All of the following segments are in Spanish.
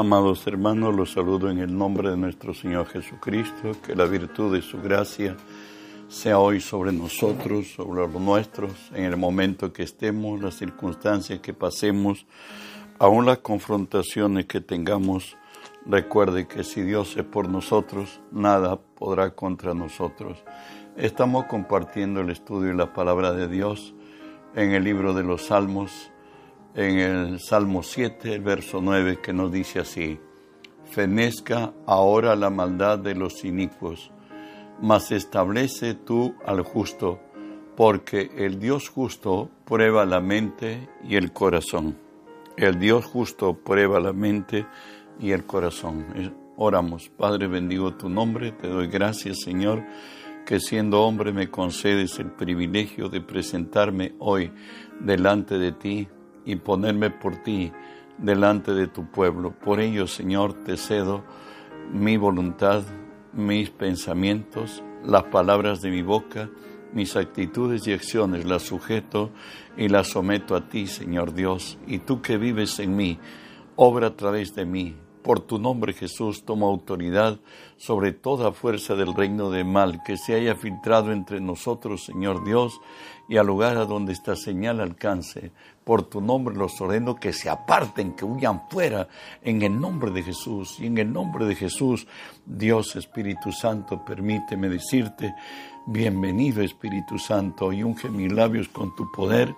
Amados hermanos, los saludo en el nombre de nuestro Señor Jesucristo, que la virtud de su gracia sea hoy sobre nosotros, sobre los nuestros, en el momento que estemos, las circunstancias que pasemos, aún las confrontaciones que tengamos. Recuerde que si Dios es por nosotros, nada podrá contra nosotros. Estamos compartiendo el estudio y la palabra de Dios en el libro de los Salmos en el Salmo 7, el verso 9, que nos dice así, Fenezca ahora la maldad de los inicuos, mas establece tú al justo, porque el Dios justo prueba la mente y el corazón. El Dios justo prueba la mente y el corazón. Oramos, Padre, bendigo tu nombre, te doy gracias, Señor, que siendo hombre me concedes el privilegio de presentarme hoy delante de ti y ponerme por ti delante de tu pueblo. Por ello, Señor, te cedo mi voluntad, mis pensamientos, las palabras de mi boca, mis actitudes y acciones, las sujeto y las someto a ti, Señor Dios, y tú que vives en mí, obra a través de mí, por tu nombre Jesús toma autoridad sobre toda fuerza del reino de mal que se haya filtrado entre nosotros, Señor Dios, y al lugar a donde esta señal alcance. Por tu nombre los ordeno que se aparten, que huyan fuera, en el nombre de Jesús. Y en el nombre de Jesús, Dios Espíritu Santo, permíteme decirte, bienvenido Espíritu Santo, y unge mis labios con tu poder.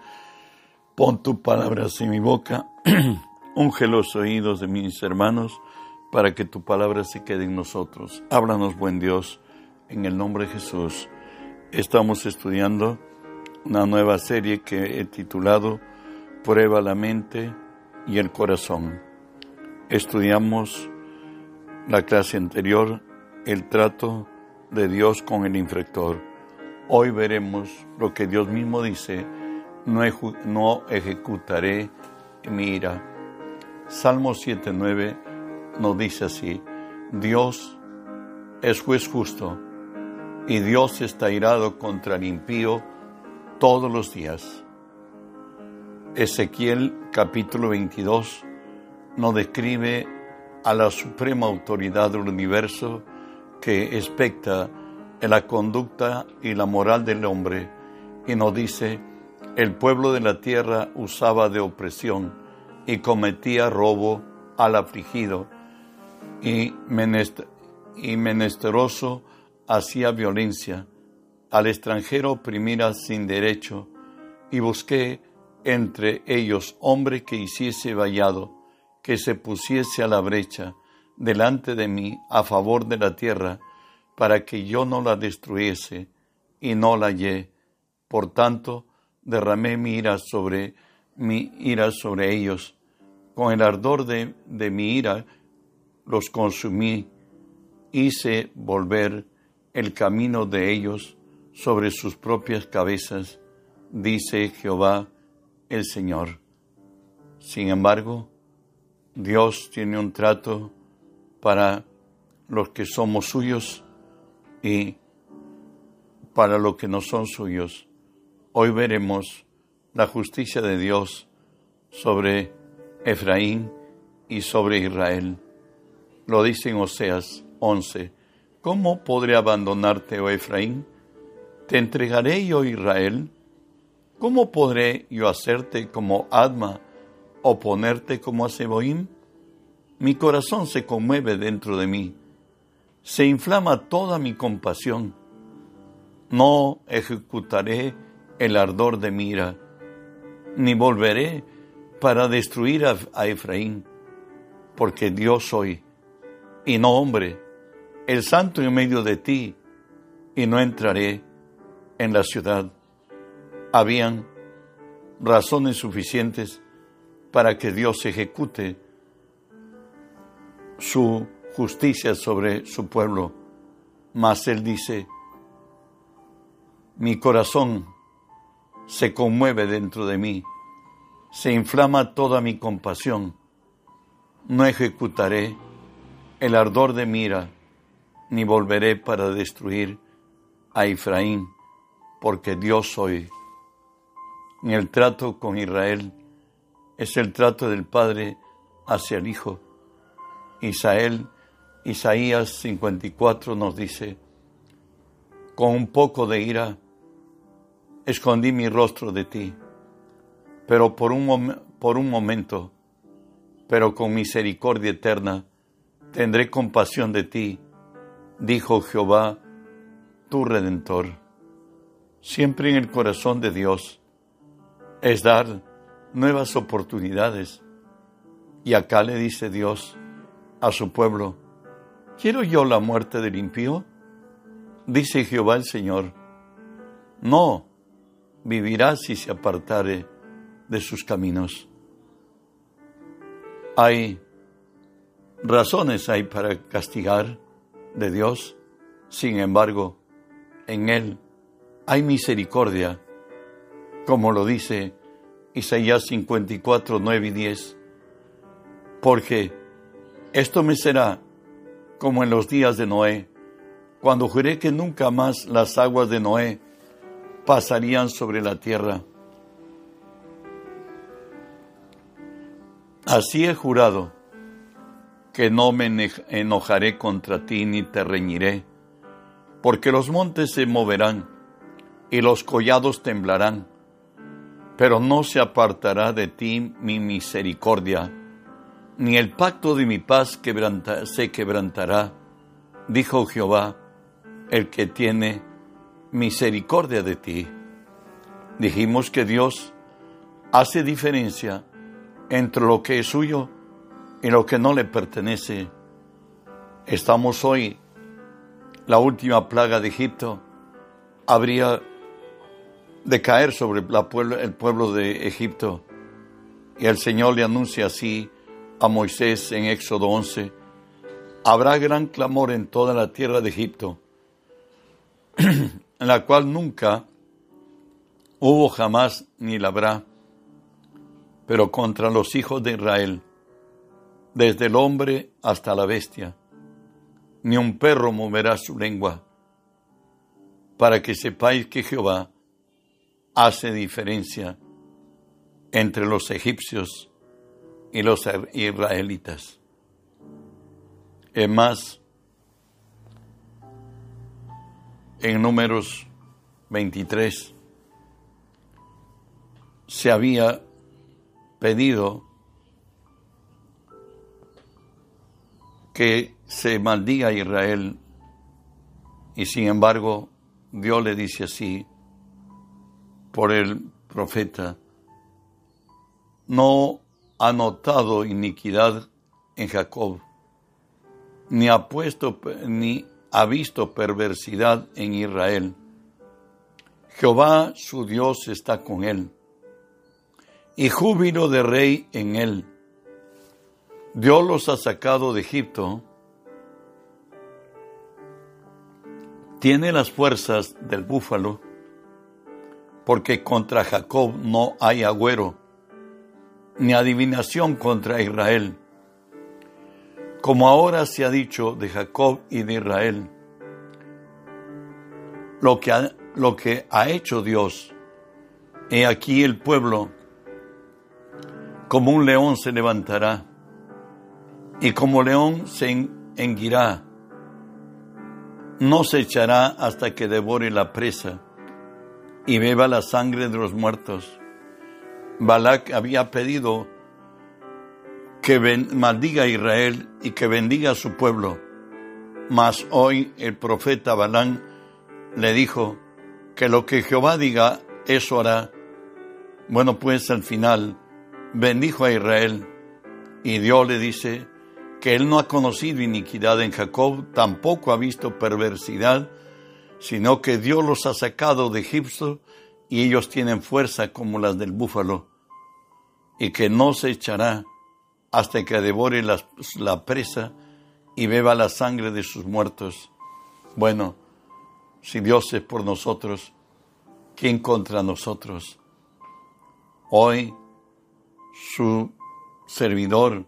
Pon tu palabras en mi boca. Unge los oídos de mis hermanos para que tu palabra se quede en nosotros. Háblanos, buen Dios, en el nombre de Jesús. Estamos estudiando una nueva serie que he titulado Prueba la mente y el corazón. Estudiamos la clase anterior, el trato de Dios con el infractor. Hoy veremos lo que Dios mismo dice, no, ejecutaré mi ira Salmo 7.9 nos dice así, Dios es juez justo y Dios está irado contra el impío todos los días. Ezequiel capítulo 22 nos describe a la suprema autoridad del universo que expecta en la conducta y la moral del hombre y nos dice, el pueblo de la tierra usaba de opresión y cometía robo al afligido y, menesteroso hacía violencia, al extranjero oprimía sin derecho, y busqué entre ellos hombre que hiciese vallado, que se pusiese a la brecha delante de mí a favor de la tierra, para que yo no la destruyese, y no la hallé. Por tanto, derramé mi ira sobre mi ira sobre ellos. Con el ardor de, de mi ira los consumí, hice volver el camino de ellos sobre sus propias cabezas, dice Jehová el Señor. Sin embargo, Dios tiene un trato para los que somos suyos y para los que no son suyos. Hoy veremos la justicia de Dios sobre Efraín y sobre Israel. Lo dice Oseas 11. ¿Cómo podré abandonarte, oh Efraín? ¿Te entregaré yo, Israel? ¿Cómo podré yo hacerte como Adma o ponerte como a Mi corazón se conmueve dentro de mí, se inflama toda mi compasión. No ejecutaré el ardor de mi ira ni volveré para destruir a, Efraín, porque Dios soy, y no hombre, el santo en medio de ti, y no entraré en la ciudad. Habían razones suficientes para que Dios ejecute su justicia sobre su pueblo. Mas Él dice, mi corazón se conmueve dentro de mí, se inflama toda mi compasión. No ejecutaré el ardor de mira, ni volveré para destruir a Efraín, porque Dios soy. En el trato con Israel es el trato del Padre hacia el Hijo. Isael, Isaías 54 nos dice, con un poco de ira escondí mi rostro de ti, pero por un, por un momento, pero con misericordia eterna, tendré compasión de ti, dijo Jehová, tu redentor. Siempre en el corazón de Dios es dar nuevas oportunidades. Y acá le dice Dios a su pueblo, ¿quiero yo la muerte del impío? Dice Jehová el Señor, no, vivirá si se apartare de sus caminos. Hay razones hay para castigar de Dios, sin embargo, en Él hay misericordia, como lo dice Isaías 54, 9 y 10, porque esto me será como en los días de Noé, cuando juré que nunca más las aguas de Noé pasarían sobre la tierra. Así he jurado que no me enojaré contra ti ni te reñiré, porque los montes se moverán y los collados temblarán, pero no se apartará de ti mi misericordia, ni el pacto de mi paz se quebrantará, dijo Jehová, el que tiene misericordia de ti. Dijimos que Dios hace diferencia entre lo que es suyo y lo que no le pertenece. Estamos hoy, la última plaga de Egipto habría de caer sobre el pueblo de Egipto. Y el Señor le anuncia así a Moisés en Éxodo 11, habrá gran clamor en toda la tierra de Egipto, en la cual nunca hubo jamás ni la habrá, pero contra los hijos de Israel desde el hombre hasta la bestia. Ni un perro moverá su lengua, para que sepáis que Jehová hace diferencia entre los egipcios y los israelitas. Es más, en números 23 se había pedido que se maldiga a Israel y sin embargo Dios le dice así por el profeta, no ha notado iniquidad en Jacob, ni ha puesto ni ha visto perversidad en Israel. Jehová su Dios está con él, y júbilo de rey en él Dios los ha sacado de Egipto, tiene las fuerzas del búfalo, porque contra Jacob no hay agüero, ni adivinación contra Israel. Como ahora se ha dicho de Jacob y de Israel, lo que ha, lo que ha hecho Dios, he aquí el pueblo, como un león se levantará y como león se enguirá, no se echará hasta que devore la presa y beba la sangre de los muertos. Balak había pedido que maldiga a Israel y que bendiga a su pueblo, mas hoy el profeta Balán le dijo que lo que Jehová diga, eso hará. Bueno, pues al final bendijo a Israel y Dios le dice, que él no ha conocido iniquidad en Jacob, tampoco ha visto perversidad, sino que Dios los ha sacado de Egipto y ellos tienen fuerza como las del búfalo, y que no se echará hasta que devore la, la presa y beba la sangre de sus muertos. Bueno, si Dios es por nosotros, ¿quién contra nosotros? Hoy su servidor,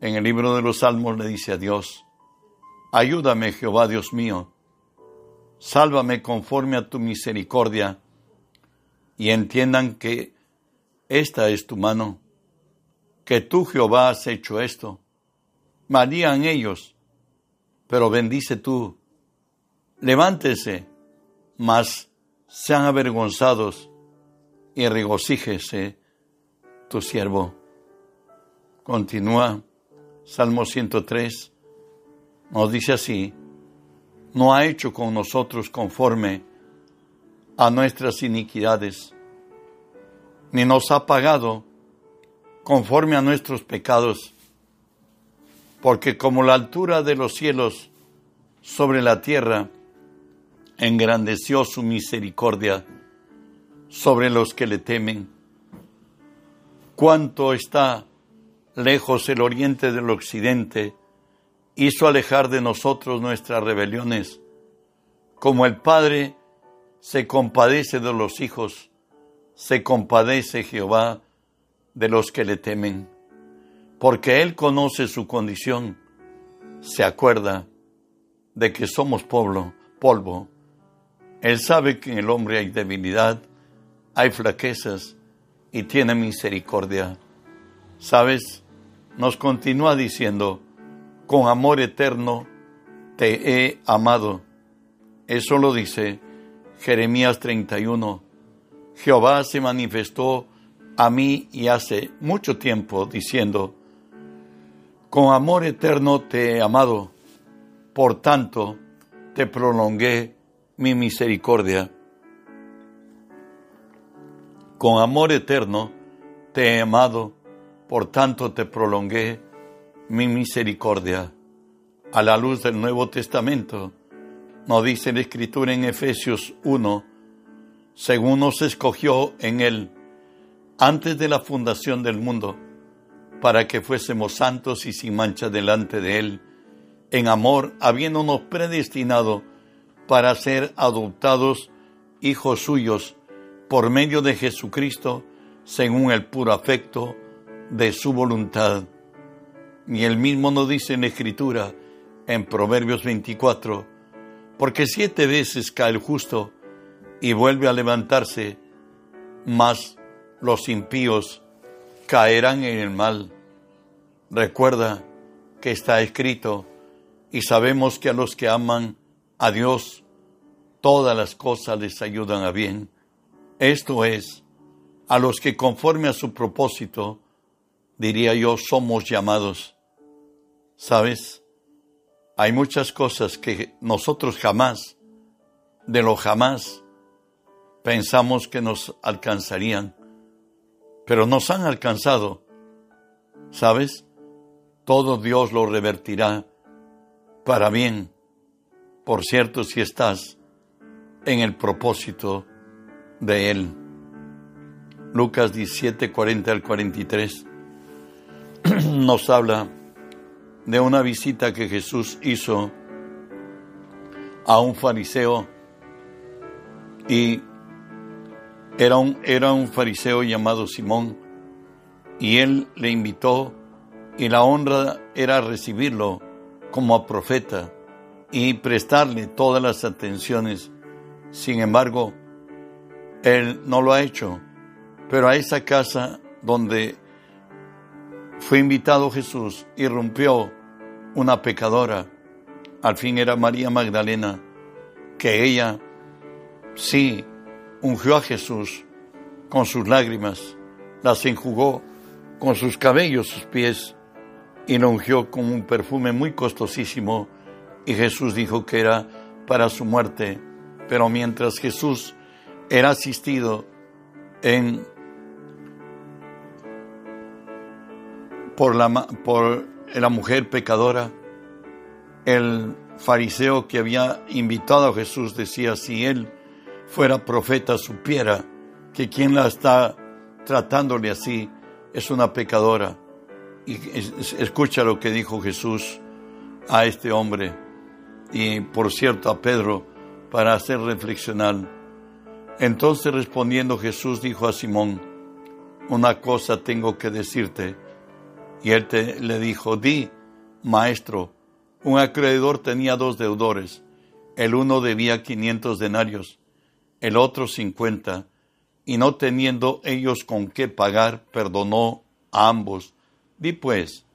en el libro de los Salmos le dice a Dios, ayúdame Jehová Dios mío, sálvame conforme a tu misericordia, y entiendan que esta es tu mano, que tú Jehová has hecho esto. marían ellos, pero bendice tú. Levántese, mas sean avergonzados y regocíjese tu siervo. Continúa Salmo 103, nos dice así, no ha hecho con nosotros conforme a nuestras iniquidades, ni nos ha pagado conforme a nuestros pecados, porque como la altura de los cielos sobre la tierra, engrandeció su misericordia sobre los que le temen. Cuánto está lejos el oriente del occidente, hizo alejar de nosotros nuestras rebeliones, como el Padre se compadece de los hijos, se compadece Jehová de los que le temen, porque Él conoce su condición, se acuerda de que somos polvo, polvo. Él sabe que en el hombre hay debilidad, hay flaquezas y tiene misericordia. ¿Sabes? Nos continúa diciendo, con amor eterno te he amado. Eso lo dice Jeremías 31. Jehová se manifestó a mí y hace mucho tiempo diciendo, con amor eterno te he amado, por tanto te prolongué mi misericordia con amor eterno te he amado, por tanto te prolongué mi misericordia. A la luz del Nuevo Testamento, nos dice la Escritura en Efesios 1, según nos escogió en Él antes de la fundación del mundo, para que fuésemos santos y sin mancha delante de Él, en amor, habiéndonos predestinado para ser adoptados hijos suyos por medio de Jesucristo, según el puro afecto de su voluntad. Y él mismo nos dice en la Escritura, en Proverbios 24, porque siete veces cae el justo y vuelve a levantarse, mas los impíos caerán en el mal. Recuerda que está escrito y sabemos que a los que aman a Dios, todas las cosas les ayudan a bien esto es, a los que conforme a su propósito, diría yo, somos llamados. ¿Sabes? Hay muchas cosas que nosotros jamás, de lo jamás, pensamos que nos alcanzarían, pero nos han alcanzado. ¿Sabes? Todo Dios lo revertirá para bien. Por cierto, si estás en el propósito de él. Lucas 17, 40 al 43 nos habla de una visita que Jesús hizo a un fariseo y era un, era un fariseo llamado Simón y él le invitó y la honra era recibirlo como a profeta y prestarle todas las atenciones. Sin embargo, él no lo ha hecho, pero a esa casa donde fue invitado Jesús, irrumpió una pecadora, al fin era María Magdalena, que ella sí ungió a Jesús con sus lágrimas, las enjugó con sus cabellos, sus pies, y lo ungió con un perfume muy costosísimo, y Jesús dijo que era para su muerte. Pero mientras Jesús era asistido en, por, la, por la mujer pecadora. El fariseo que había invitado a Jesús decía, si él fuera profeta, supiera que quien la está tratándole así es una pecadora. Y escucha lo que dijo Jesús a este hombre y por cierto a Pedro para hacer reflexionar entonces respondiendo Jesús dijo a Simón, una cosa tengo que decirte. Y él le dijo, di, maestro, un acreedor tenía dos deudores. El uno debía quinientos denarios, el otro cincuenta, y no teniendo ellos con qué pagar, perdonó a ambos. Di pues,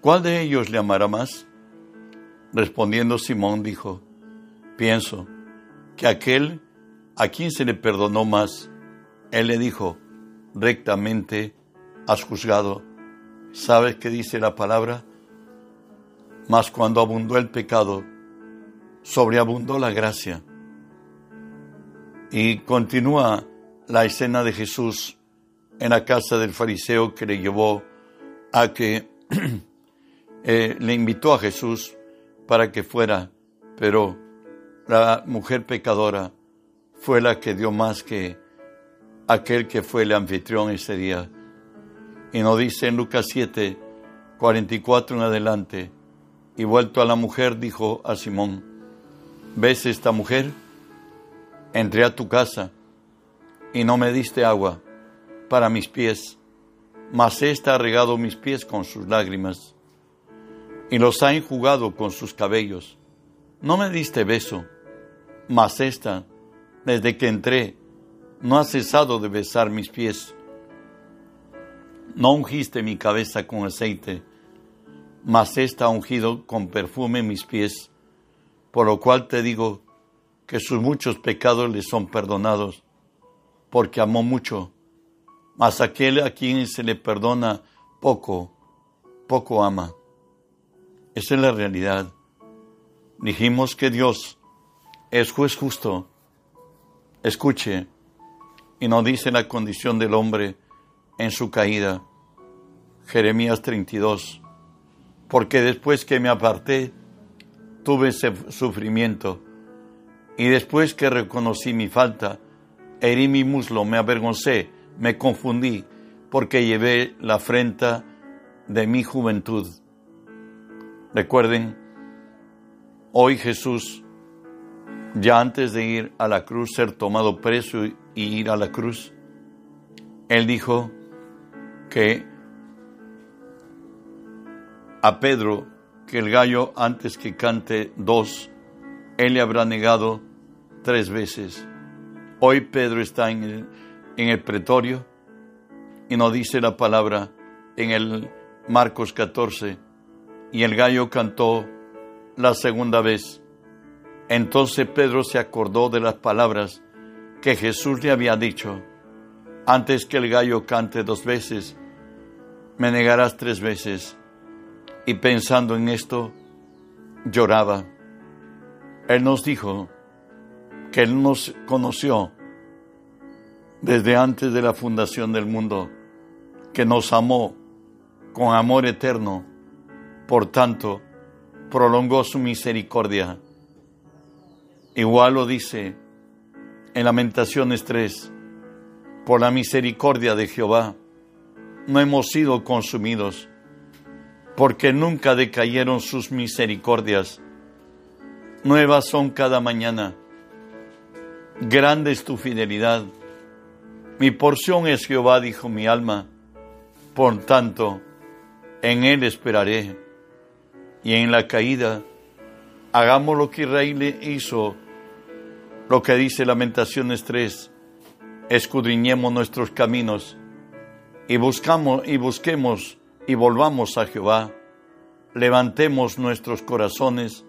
¿cuál de ellos le amará más? Respondiendo Simón dijo, pienso que aquel a quien se le perdonó más, él le dijo, rectamente has juzgado. ¿Sabes qué dice la palabra? Mas cuando abundó el pecado, sobreabundó la gracia. Y continúa la escena de Jesús en la casa del fariseo que le llevó a que eh, le invitó a Jesús para que fuera, pero la mujer pecadora fue la que dio más que aquel que fue el anfitrión ese día. Y nos dice en Lucas 7, 44 en adelante, y vuelto a la mujer dijo a Simón, ¿ves esta mujer? Entré a tu casa y no me diste agua para mis pies, mas ésta ha regado mis pies con sus lágrimas y los ha enjugado con sus cabellos. No me diste beso, mas ésta, desde que entré, no ha cesado de besar mis pies. No ungiste mi cabeza con aceite, mas ésta ha ungido con perfume mis pies, por lo cual te digo que sus muchos pecados le son perdonados, porque amó mucho, mas aquel a quien se le perdona poco, poco ama. Esa es la realidad. Dijimos que Dios es juez justo. Escuche, y nos dice la condición del hombre en su caída. Jeremías 32. Porque después que me aparté, tuve sufrimiento, y después que reconocí mi falta, herí mi muslo, me avergoncé, me confundí, porque llevé la afrenta de mi juventud. Recuerden, hoy Jesús, ya antes de ir a la cruz, ser tomado preso y ir a la cruz, Él dijo que a Pedro, que el gallo antes que cante dos, Él le habrá negado tres veces. Hoy Pedro está en el, pretorio y nos dice la palabra en el Marcos 14, y el gallo cantó la segunda vez. Entonces Pedro se acordó de las palabras que Jesús le había dicho, antes que el gallo cante dos veces, me negarás tres veces. Y pensando en esto, lloraba. Él nos dijo que Él nos conoció desde antes de la fundación del mundo, que nos amó con amor eterno por tanto, prolongó su misericordia. Igual lo dice en Lamentaciones 3, por la misericordia de Jehová no hemos sido consumidos, porque nunca decayeron sus misericordias. Nuevas son cada mañana. Grande es tu fidelidad. Mi porción es Jehová, dijo mi alma. Por tanto, en él esperaré y en la caída hagamos lo que Israel hizo, lo que dice Lamentaciones 3, escudriñemos nuestros caminos y buscamos y busquemos y volvamos a Jehová, levantemos nuestros corazones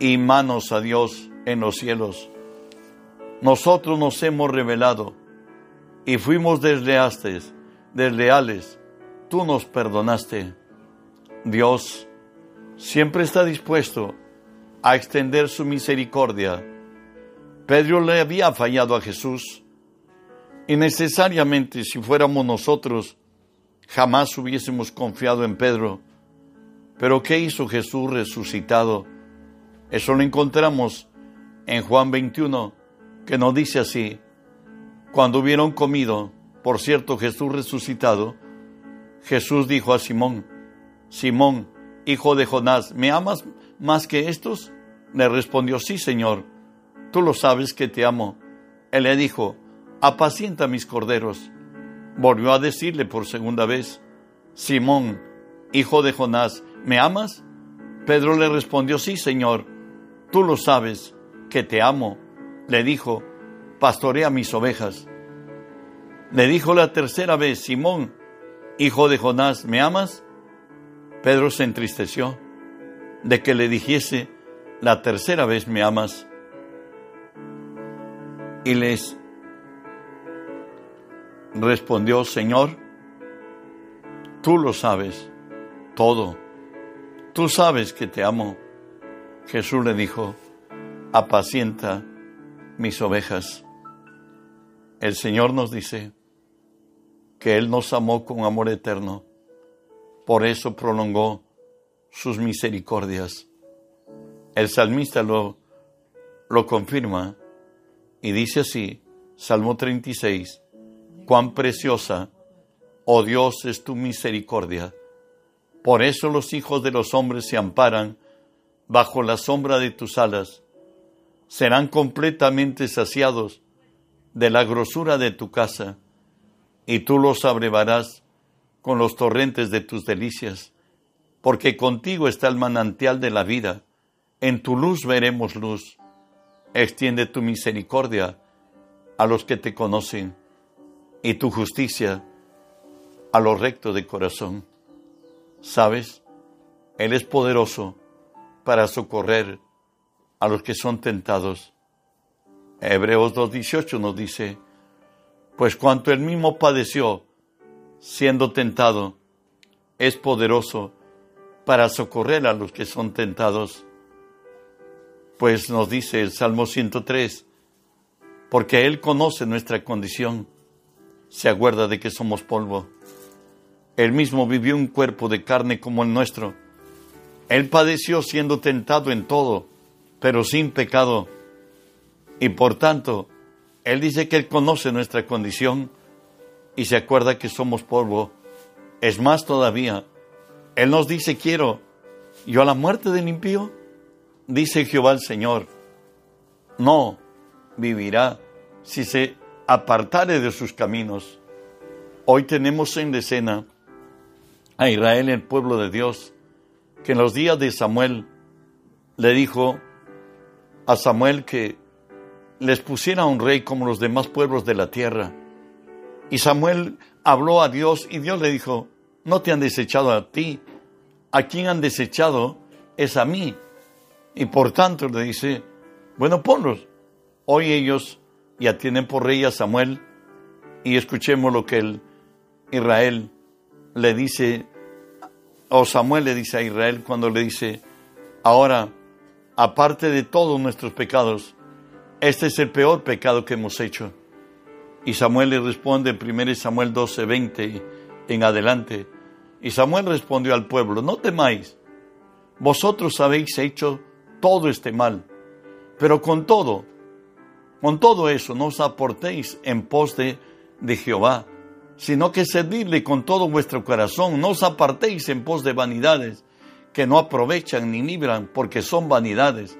y manos a Dios en los cielos. Nosotros nos hemos revelado y fuimos desleales, desleales, tú nos perdonaste. Dios, siempre está dispuesto a extender su misericordia. Pedro le había fallado a Jesús y necesariamente si fuéramos nosotros jamás hubiésemos confiado en Pedro. Pero ¿qué hizo Jesús resucitado? Eso lo encontramos en Juan 21, que nos dice así, cuando hubieron comido, por cierto Jesús resucitado, Jesús dijo a Simón, Simón, hijo de Jonás, ¿me amas más que estos? Le respondió, sí, Señor, tú lo sabes que te amo. Él le dijo, apacienta mis corderos. Volvió a decirle por segunda vez, Simón, hijo de Jonás, ¿me amas? Pedro le respondió, sí, Señor, tú lo sabes que te amo. Le dijo, pastorea mis ovejas. Le dijo la tercera vez, Simón, hijo de Jonás, ¿me amas? Pedro se entristeció de que le dijese, la tercera vez me amas. Y les respondió, Señor, tú lo sabes todo, tú sabes que te amo. Jesús le dijo, apacienta mis ovejas. El Señor nos dice que Él nos amó con amor eterno, por eso prolongó sus misericordias. El salmista lo, lo confirma y dice así, Salmo 36, cuán preciosa, oh Dios, es tu misericordia. Por eso los hijos de los hombres se amparan bajo la sombra de tus alas. Serán completamente saciados de la grosura de tu casa, y tú los abrevarás con los torrentes de tus delicias, porque contigo está el manantial de la vida. En tu luz veremos luz. Extiende tu misericordia a los que te conocen y tu justicia a los rectos de corazón. ¿Sabes? Él es poderoso para socorrer a los que son tentados. Hebreos 2.18 nos dice, pues cuanto él mismo padeció siendo tentado, es poderoso para socorrer a los que son tentados. Pues nos dice el Salmo 103, porque Él conoce nuestra condición se acuerda de que somos polvo. Él mismo vivió un cuerpo de carne como el nuestro. Él padeció siendo tentado en todo, pero sin pecado. Y por tanto, Él dice que Él conoce nuestra condición y se acuerda que somos polvo. Es más todavía, Él nos dice, quiero, yo a la muerte del impío, dice Jehová el Señor, no vivirá si se apartare de sus caminos. Hoy tenemos en escena a Israel, el pueblo de Dios, que en los días de Samuel le dijo a Samuel que les pusiera un rey como los demás pueblos de la tierra. Y Samuel habló a Dios y Dios le dijo, no te han desechado a ti, a quien han desechado es a mí. Y por tanto le dice, bueno, ponlos. Hoy ellos y tienen por rey a Samuel y escuchemos lo que el Israel le dice, o Samuel le dice a Israel cuando le dice, ahora, aparte de todos nuestros pecados, este es el peor pecado que hemos hecho. Y Samuel le responde en 1 Samuel 12, 20 en adelante. Y Samuel respondió al pueblo, no temáis, vosotros habéis hecho todo este mal, pero con todo, con todo eso, no os aportéis en pos de, Jehová, sino que servirle con todo vuestro corazón. No os apartéis en pos de vanidades que no aprovechan ni libran, porque son vanidades.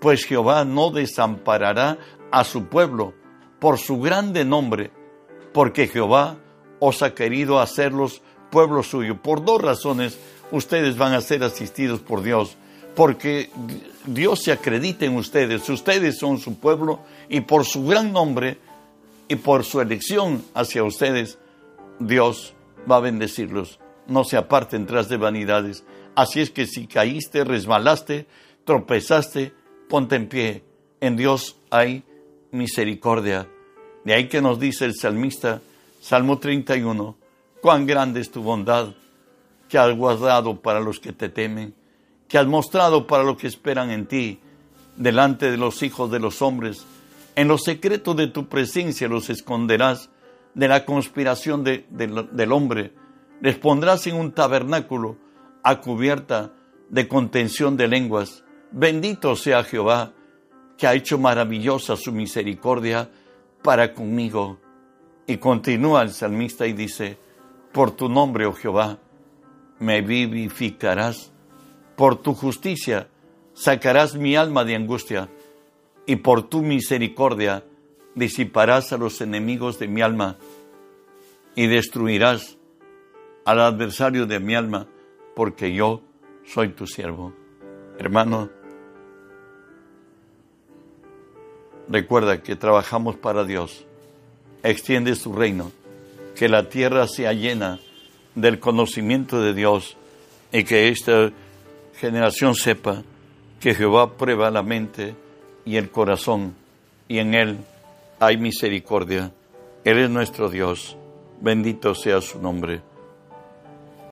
Pues Jehová no desamparará a su pueblo por su grande nombre, porque Jehová os ha querido hacerlos pueblo suyo. Por dos razones ustedes van a ser asistidos por Dios porque Dios se acredita en ustedes, ustedes son su pueblo y por su gran nombre y por su elección hacia ustedes, Dios va a bendecirlos. No se aparten tras de vanidades. Así es que si caíste, resbalaste, tropezaste, ponte en pie. En Dios hay misericordia. De ahí que nos dice el salmista, Salmo 31, cuán grande es tu bondad que has guardado para los que te temen que has mostrado para los que esperan en ti, delante de los hijos de los hombres. En los secretos de tu presencia los esconderás de la conspiración del hombre. Les pondrás en un tabernáculo a cubierta de contención de lenguas. Bendito sea Jehová, que ha hecho maravillosa su misericordia para conmigo. Y continúa el salmista y dice, por tu nombre, oh Jehová, me vivificarás por tu justicia sacarás mi alma de angustia, y por tu misericordia disiparás a los enemigos de mi alma, y destruirás al adversario de mi alma, porque yo soy tu siervo. Hermano, recuerda que trabajamos para Dios. Extiende su reino, que la tierra sea llena del conocimiento de Dios y que esta generación sepa que Jehová prueba la mente y el corazón y en él hay misericordia. Él es nuestro Dios. Bendito sea su nombre